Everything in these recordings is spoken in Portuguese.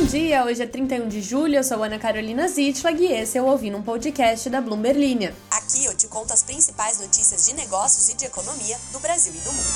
Bom dia, hoje é 31 de julho, eu sou Ana Carolina Zitlag e esse é o Ouvindo um Podcast da Bloomberg Linha. Aqui eu te conto as principais notícias de negócios e de economia do Brasil e do mundo.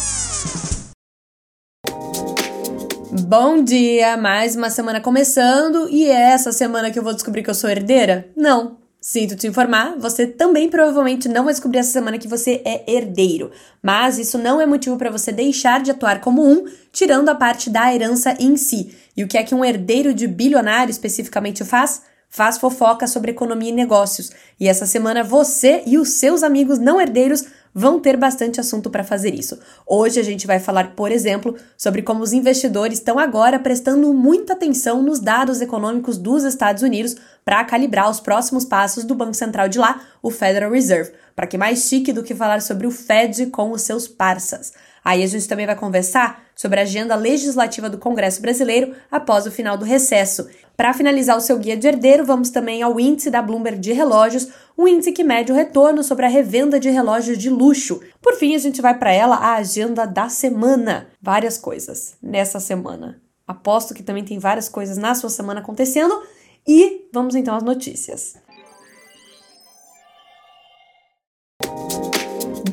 Bom dia, mais uma semana começando e é essa semana que eu vou descobrir que eu sou herdeira? Não, Sinto te informar, você também provavelmente não vai descobrir essa semana que você é herdeiro, mas isso não é motivo para você deixar de atuar como um, tirando a parte da herança em si. E o que é que um herdeiro de bilionário especificamente faz? Faz fofoca sobre economia e negócios. E essa semana você e os seus amigos não herdeiros vão ter bastante assunto para fazer isso. Hoje a gente vai falar, por exemplo, sobre como os investidores estão agora prestando muita atenção nos dados econômicos dos Estados Unidos para calibrar os próximos passos do Banco Central de lá, o Federal Reserve. Para que mais chique do que falar sobre o Fed com os seus parças. Aí a gente também vai conversar sobre a agenda legislativa do Congresso Brasileiro após o final do recesso. Para finalizar o seu guia de herdeiro, vamos também ao índice da Bloomberg de relógios, um índice que mede o retorno sobre a revenda de relógios de luxo. Por fim, a gente vai para ela a agenda da semana. Várias coisas nessa semana. Aposto que também tem várias coisas na sua semana acontecendo. E vamos então às notícias.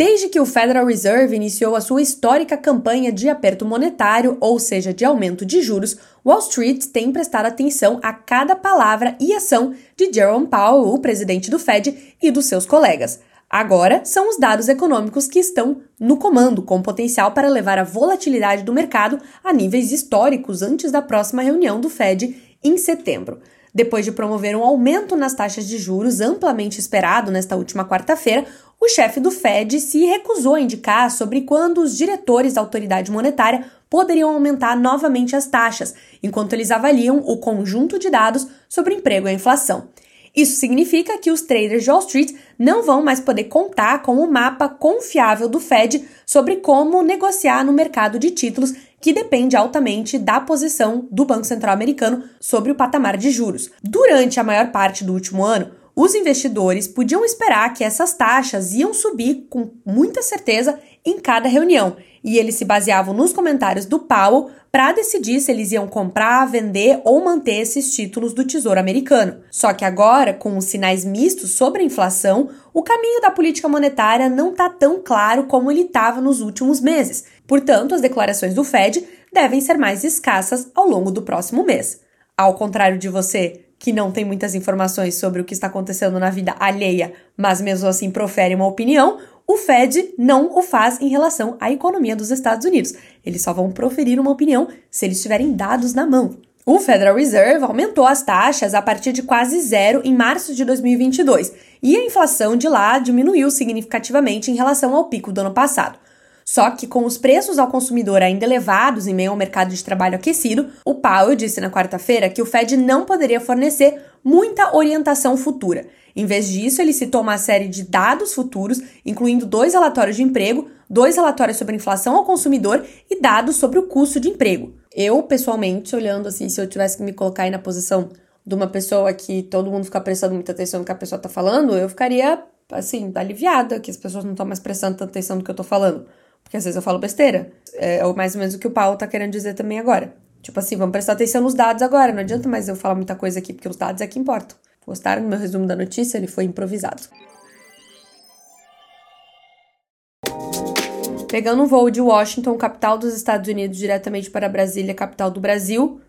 Desde que o Federal Reserve iniciou a sua histórica campanha de aperto monetário, ou seja, de aumento de juros, Wall Street tem prestado atenção a cada palavra e ação de Jerome Powell, o presidente do Fed, e dos seus colegas. Agora são os dados econômicos que estão no comando, com potencial para levar a volatilidade do mercado a níveis históricos antes da próxima reunião do Fed em setembro. Depois de promover um aumento nas taxas de juros amplamente esperado nesta última quarta-feira, o chefe do Fed se recusou a indicar sobre quando os diretores da autoridade monetária poderiam aumentar novamente as taxas, enquanto eles avaliam o conjunto de dados sobre emprego e inflação. Isso significa que os traders de Wall Street não vão mais poder contar com o mapa confiável do Fed sobre como negociar no mercado de títulos que depende altamente da posição do Banco Central americano sobre o patamar de juros. Durante a maior parte do último ano, os investidores podiam esperar que essas taxas iam subir com muita certeza em cada reunião, e eles se baseavam nos comentários do Powell para decidir se eles iam comprar, vender ou manter esses títulos do Tesouro Americano. Só que agora, com os sinais mistos sobre a inflação, o caminho da política monetária não está tão claro como ele estava nos últimos meses. Portanto, as declarações do Fed devem ser mais escassas ao longo do próximo mês. Ao contrário de você que não tem muitas informações sobre o que está acontecendo na vida alheia, mas mesmo assim profere uma opinião, o Fed não o faz em relação à economia dos Estados Unidos. Eles só vão proferir uma opinião se eles tiverem dados na mão. O Federal Reserve aumentou as taxas a partir de quase zero em março de 2022 e a inflação de lá diminuiu significativamente em relação ao pico do ano passado. Só que com os preços ao consumidor ainda elevados em meio ao mercado de trabalho aquecido, o Powell disse na quarta-feira que o Fed não poderia fornecer muita orientação futura. Em vez disso, ele citou uma série de dados futuros, incluindo dois relatórios de emprego, dois relatórios sobre inflação ao consumidor e dados sobre o custo de emprego. Eu, pessoalmente, olhando assim, se eu tivesse que me colocar aí na posição de uma pessoa que todo mundo fica prestando muita atenção no que a pessoa tá falando, eu ficaria, assim, aliviada que as pessoas não estão mais prestando tanta atenção no que eu tô falando. Porque às vezes eu falo besteira. É mais ou menos o que o Paulo tá querendo dizer também agora. Tipo assim, vamos prestar atenção nos dados agora. Não adianta mais eu falar muita coisa aqui, porque os dados é que importam. Gostaram do meu resumo da notícia? Ele foi improvisado. Pegando um voo de Washington, capital dos Estados Unidos, diretamente para Brasília, capital do Brasil,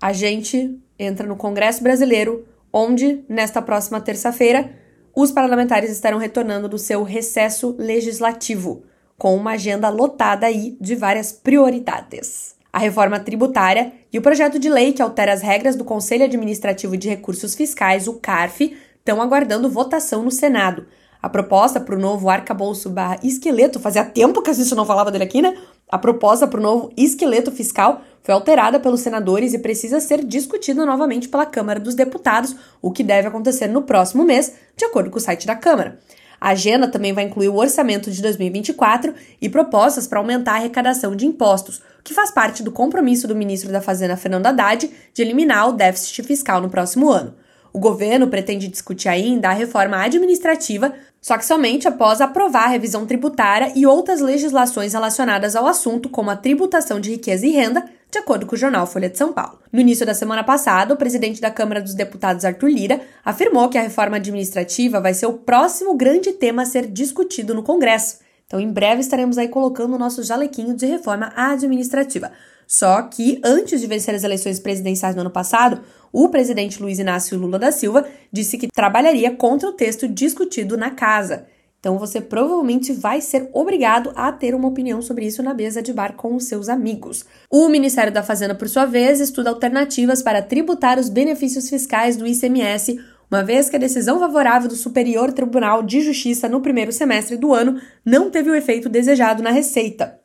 a gente entra no Congresso Brasileiro, onde, nesta próxima terça-feira, os parlamentares estarão retornando do seu recesso legislativo com uma agenda lotada aí de várias prioridades. A reforma tributária e o projeto de lei que altera as regras do Conselho Administrativo de Recursos Fiscais, o CARF, estão aguardando votação no Senado. A proposta para o novo arcabouço barra esqueleto, fazia tempo que a gente não falava dele aqui, né? A proposta para o novo esqueleto fiscal foi alterada pelos senadores e precisa ser discutida novamente pela Câmara dos Deputados, o que deve acontecer no próximo mês, de acordo com o site da Câmara. A agenda também vai incluir o orçamento de 2024 e propostas para aumentar a arrecadação de impostos, que faz parte do compromisso do ministro da Fazenda Fernando Haddad de eliminar o déficit fiscal no próximo ano. O governo pretende discutir ainda a reforma administrativa, só que somente após aprovar a revisão tributária e outras legislações relacionadas ao assunto, como a tributação de riqueza e renda, de acordo com o jornal Folha de São Paulo. No início da semana passada, o presidente da Câmara dos Deputados, Arthur Lira, afirmou que a reforma administrativa vai ser o próximo grande tema a ser discutido no Congresso. Então, em breve estaremos aí colocando o nosso jalequinho de reforma administrativa. Só que, antes de vencer as eleições presidenciais no ano passado, o presidente Luiz Inácio Lula da Silva disse que trabalharia contra o texto discutido na casa. Então você provavelmente vai ser obrigado a ter uma opinião sobre isso na mesa de bar com os seus amigos. O Ministério da Fazenda, por sua vez, estuda alternativas para tributar os benefícios fiscais do ICMS, uma vez que a decisão favorável do Superior Tribunal de Justiça no primeiro semestre do ano não teve o efeito desejado na receita.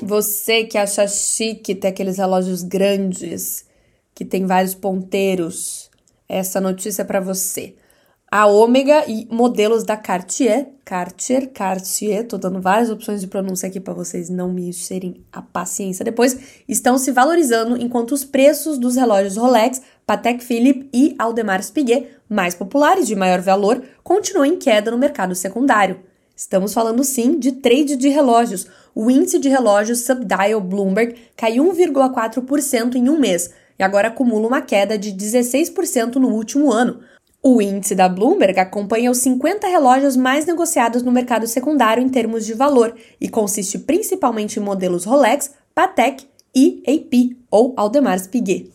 Você que acha chique ter aqueles relógios grandes que tem vários ponteiros essa notícia para você. A Ômega e modelos da Cartier, Cartier, Cartier, tô dando várias opções de pronúncia aqui para vocês não me encherem a paciência depois, estão se valorizando enquanto os preços dos relógios Rolex, Patek Philippe e Audemars Piguet, mais populares de maior valor, continuam em queda no mercado secundário. Estamos falando sim de trade de relógios. O índice de relógios Subdial Bloomberg caiu 1,4% em um mês, e agora acumula uma queda de 16% no último ano. O índice da Bloomberg acompanha os 50 relógios mais negociados no mercado secundário em termos de valor e consiste principalmente em modelos Rolex, Patek e AP, ou Audemars Piguet.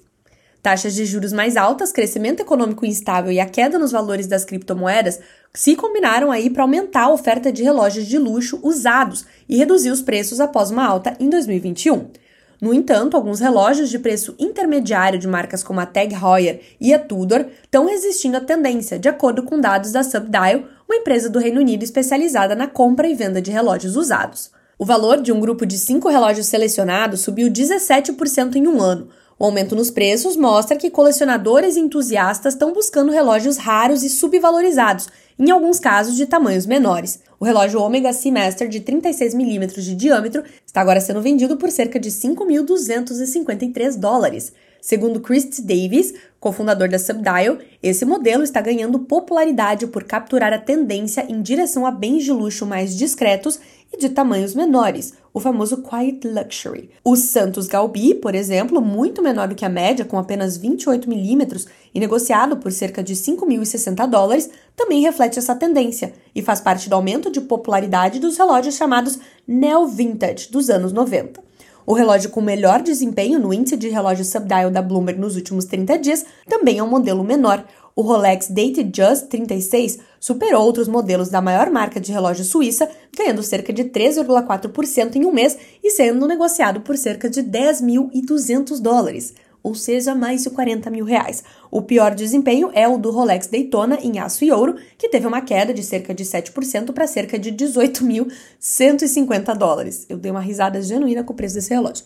Taxas de juros mais altas, crescimento econômico instável e a queda nos valores das criptomoedas se combinaram aí para aumentar a oferta de relógios de luxo usados e reduzir os preços após uma alta em 2021. No entanto, alguns relógios de preço intermediário de marcas como a Tag Heuer e a Tudor estão resistindo à tendência, de acordo com dados da Subdial, uma empresa do Reino Unido especializada na compra e venda de relógios usados. O valor de um grupo de cinco relógios selecionados subiu 17% em um ano. O aumento nos preços mostra que colecionadores e entusiastas estão buscando relógios raros e subvalorizados, em alguns casos de tamanhos menores. O relógio Omega Seamaster de 36mm de diâmetro está agora sendo vendido por cerca de 5.253 dólares. Segundo Chris Davis, cofundador da Subdial, esse modelo está ganhando popularidade por capturar a tendência em direção a bens de luxo mais discretos e de tamanhos menores, o famoso Quiet Luxury. O Santos Galbi, por exemplo, muito menor do que a média, com apenas 28 milímetros e negociado por cerca de 5.060 dólares, também reflete essa tendência e faz parte do aumento de popularidade dos relógios chamados Neo Vintage dos anos 90. O relógio com melhor desempenho no índice de relógio subdial da Bloomberg nos últimos 30 dias também é um modelo menor, o Rolex Dated Just 36 superou outros modelos da maior marca de relógio suíça, ganhando cerca de 3,4% em um mês e sendo negociado por cerca de 10.200 dólares, ou seja, mais de 40 mil reais. O pior desempenho é o do Rolex Daytona em aço e ouro, que teve uma queda de cerca de 7% para cerca de 18.150 dólares. Eu dei uma risada genuína com o preço desse relógio.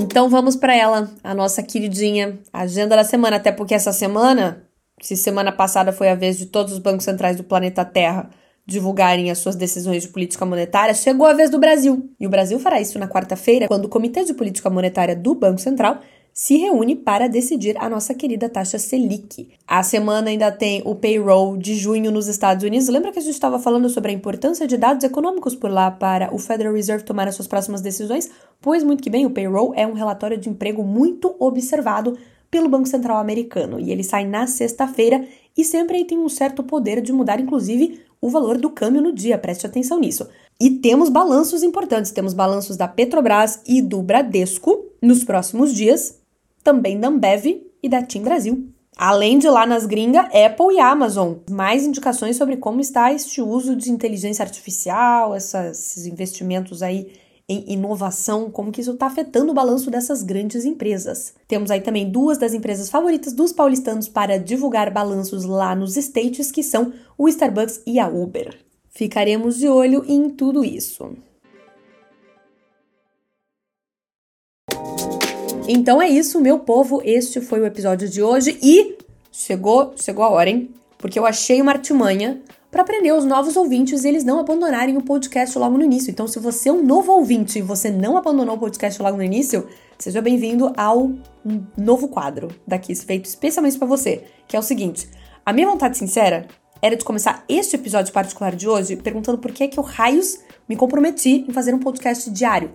Então vamos para ela, a nossa queridinha agenda da semana, até porque essa semana, se semana passada foi a vez de todos os bancos centrais do planeta Terra divulgarem as suas decisões de política monetária, chegou a vez do Brasil. E o Brasil fará isso na quarta-feira, quando o Comitê de Política Monetária do Banco Central se reúne para decidir a nossa querida taxa Selic. A semana ainda tem o payroll de junho nos Estados Unidos. Lembra que a gente estava falando sobre a importância de dados econômicos por lá para o Federal Reserve tomar as suas próximas decisões? Pois muito que bem, o payroll é um relatório de emprego muito observado pelo Banco Central americano e ele sai na sexta-feira e sempre tem um certo poder de mudar inclusive o valor do câmbio no dia, preste atenção nisso. E temos balanços importantes, temos balanços da Petrobras e do Bradesco nos próximos dias, também da Ambev e da Team Brasil. Além de lá nas gringas, Apple e Amazon. Mais indicações sobre como está este uso de inteligência artificial, esses investimentos aí em inovação, como que isso está afetando o balanço dessas grandes empresas. Temos aí também duas das empresas favoritas dos paulistanos para divulgar balanços lá nos States, que são o Starbucks e a Uber. Ficaremos de olho em tudo isso. Então é isso, meu povo. Este foi o episódio de hoje e chegou, chegou a hora, hein? Porque eu achei uma artimanha para aprender os novos ouvintes e eles não abandonarem o podcast logo no início. Então, se você é um novo ouvinte e você não abandonou o podcast logo no início, seja bem-vindo ao novo quadro daqui, feito especialmente para você, que é o seguinte: a minha vontade sincera era de começar este episódio particular de hoje perguntando por que, é que eu raios me comprometi em fazer um podcast diário,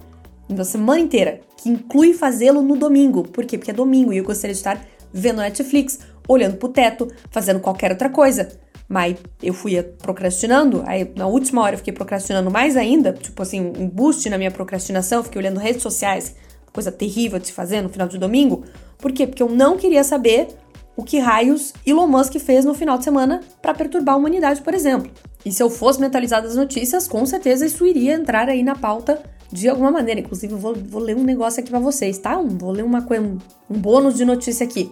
na semana inteira, que inclui fazê-lo no domingo. Por quê? Porque é domingo e eu gostaria de estar vendo Netflix, olhando pro teto, fazendo qualquer outra coisa. Mas eu fui procrastinando, aí na última hora eu fiquei procrastinando mais ainda, tipo assim, um boost na minha procrastinação, fiquei olhando redes sociais, coisa terrível de se fazer no final de domingo. Por quê? Porque eu não queria saber o que raios Elon Musk fez no final de semana para perturbar a humanidade, por exemplo. E se eu fosse mentalizada das notícias, com certeza isso iria entrar aí na pauta de alguma maneira. Inclusive, eu vou, vou ler um negócio aqui para vocês, tá? Um, vou ler uma, um, um bônus de notícia aqui.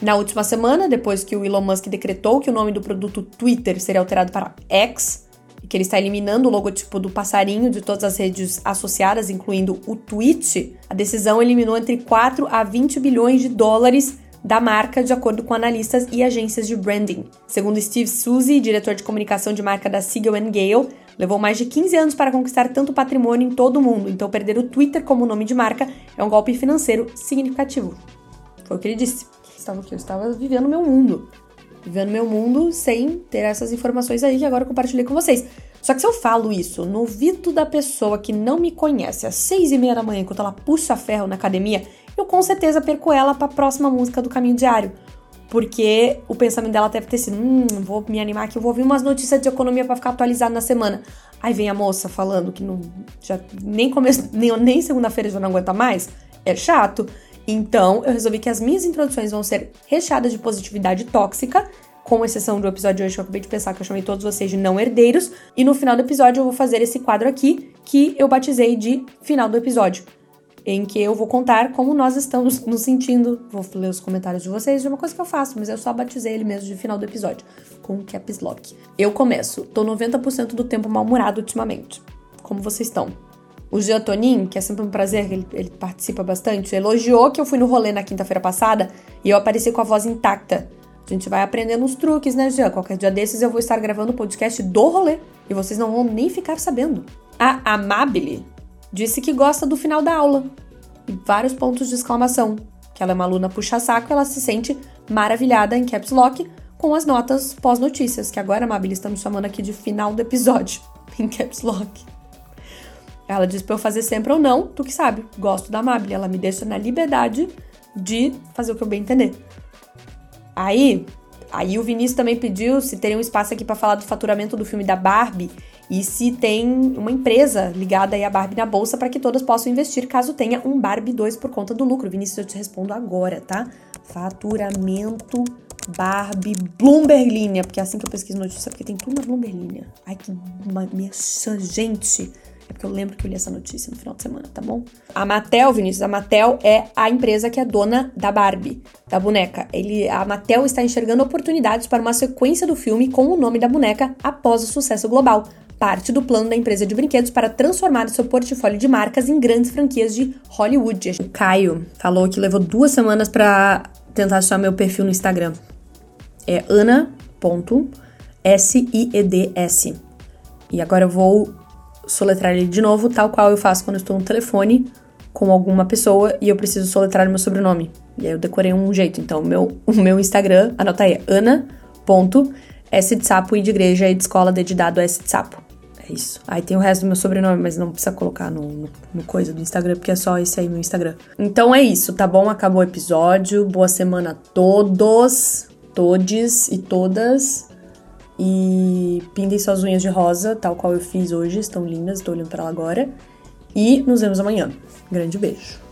Na última semana, depois que o Elon Musk decretou que o nome do produto Twitter seria alterado para X, e que ele está eliminando o logotipo do passarinho de todas as redes associadas, incluindo o Twitch, a decisão eliminou entre 4 a 20 bilhões de dólares da marca, de acordo com analistas e agências de branding. Segundo Steve Suzy, diretor de comunicação de marca da Siegel Gale, levou mais de 15 anos para conquistar tanto patrimônio em todo o mundo, então perder o Twitter como nome de marca é um golpe financeiro significativo. Foi o que ele disse estava o quê? Eu estava vivendo meu mundo. Vivendo meu mundo sem ter essas informações aí que agora eu compartilhei com vocês. Só que se eu falo isso no ouvido da pessoa que não me conhece às seis e meia da manhã, enquanto ela puxa ferro na academia, eu com certeza perco ela para a próxima música do Caminho Diário. Porque o pensamento dela deve ter sido: hum, vou me animar aqui, eu vou ouvir umas notícias de economia para ficar atualizado na semana. Aí vem a moça falando que não, já nem nem, nem segunda-feira já não aguenta mais. É chato. Então, eu resolvi que as minhas introduções vão ser recheadas de positividade tóxica, com exceção do episódio de hoje que eu acabei de pensar que eu chamei todos vocês de não herdeiros. E no final do episódio eu vou fazer esse quadro aqui, que eu batizei de final do episódio, em que eu vou contar como nós estamos nos sentindo. Vou ler os comentários de vocês de uma coisa que eu faço, mas eu só batizei ele mesmo de final do episódio, com caps lock. Eu começo, tô 90% do tempo mal-humorado ultimamente. Como vocês estão? O Jean Tonin, que é sempre um prazer, ele, ele participa bastante, elogiou que eu fui no rolê na quinta-feira passada e eu apareci com a voz intacta. A gente vai aprendendo uns truques, né, Jean? Qualquer dia desses eu vou estar gravando o podcast do rolê e vocês não vão nem ficar sabendo. A Amabile disse que gosta do final da aula e vários pontos de exclamação. Que ela é uma aluna puxa-saco, ela se sente maravilhada em caps lock com as notas pós-notícias, que agora, Amabile, estamos chamando aqui de final do episódio em caps lock. Ela diz pra eu fazer sempre ou não, tu que sabe. Gosto da Mabel. Ela me deixa na liberdade de fazer o que eu bem entender. Aí, aí o Vinícius também pediu se teria um espaço aqui para falar do faturamento do filme da Barbie e se tem uma empresa ligada aí à Barbie na bolsa para que todas possam investir caso tenha um Barbie 2 por conta do lucro. Vinícius, eu te respondo agora, tá? Faturamento Barbie Bloomberg Linha, porque é assim que eu pesquiso notícia, porque tem tudo na Bloomberg Linha. Ai, que uma, minha gente. É porque eu lembro que eu li essa notícia no final de semana, tá bom? A Mattel, Vinícius, a Mattel é a empresa que é dona da Barbie, da boneca. Ele, a Mattel está enxergando oportunidades para uma sequência do filme com o nome da boneca após o sucesso global. Parte do plano da empresa de brinquedos para transformar seu portfólio de marcas em grandes franquias de Hollywood. O Caio falou que levou duas semanas para tentar achar meu perfil no Instagram. É ana.sieds. E agora eu vou soletrar ele de novo, tal qual eu faço quando estou no telefone com alguma pessoa e eu preciso soletrar meu sobrenome. E aí eu decorei um jeito. Então, meu, o meu Instagram, anota aí, ana.s de sapo e de igreja e de escola D de dado S de sapo. É isso. Aí tem o resto do meu sobrenome, mas não precisa colocar no, no, no, coisa do Instagram, porque é só esse aí meu Instagram. Então é isso, tá bom? Acabou o episódio. Boa semana a todos, todes e todas. E pintem suas unhas de rosa, tal qual eu fiz hoje, estão lindas, estou olhando para ela agora. E nos vemos amanhã. Grande beijo.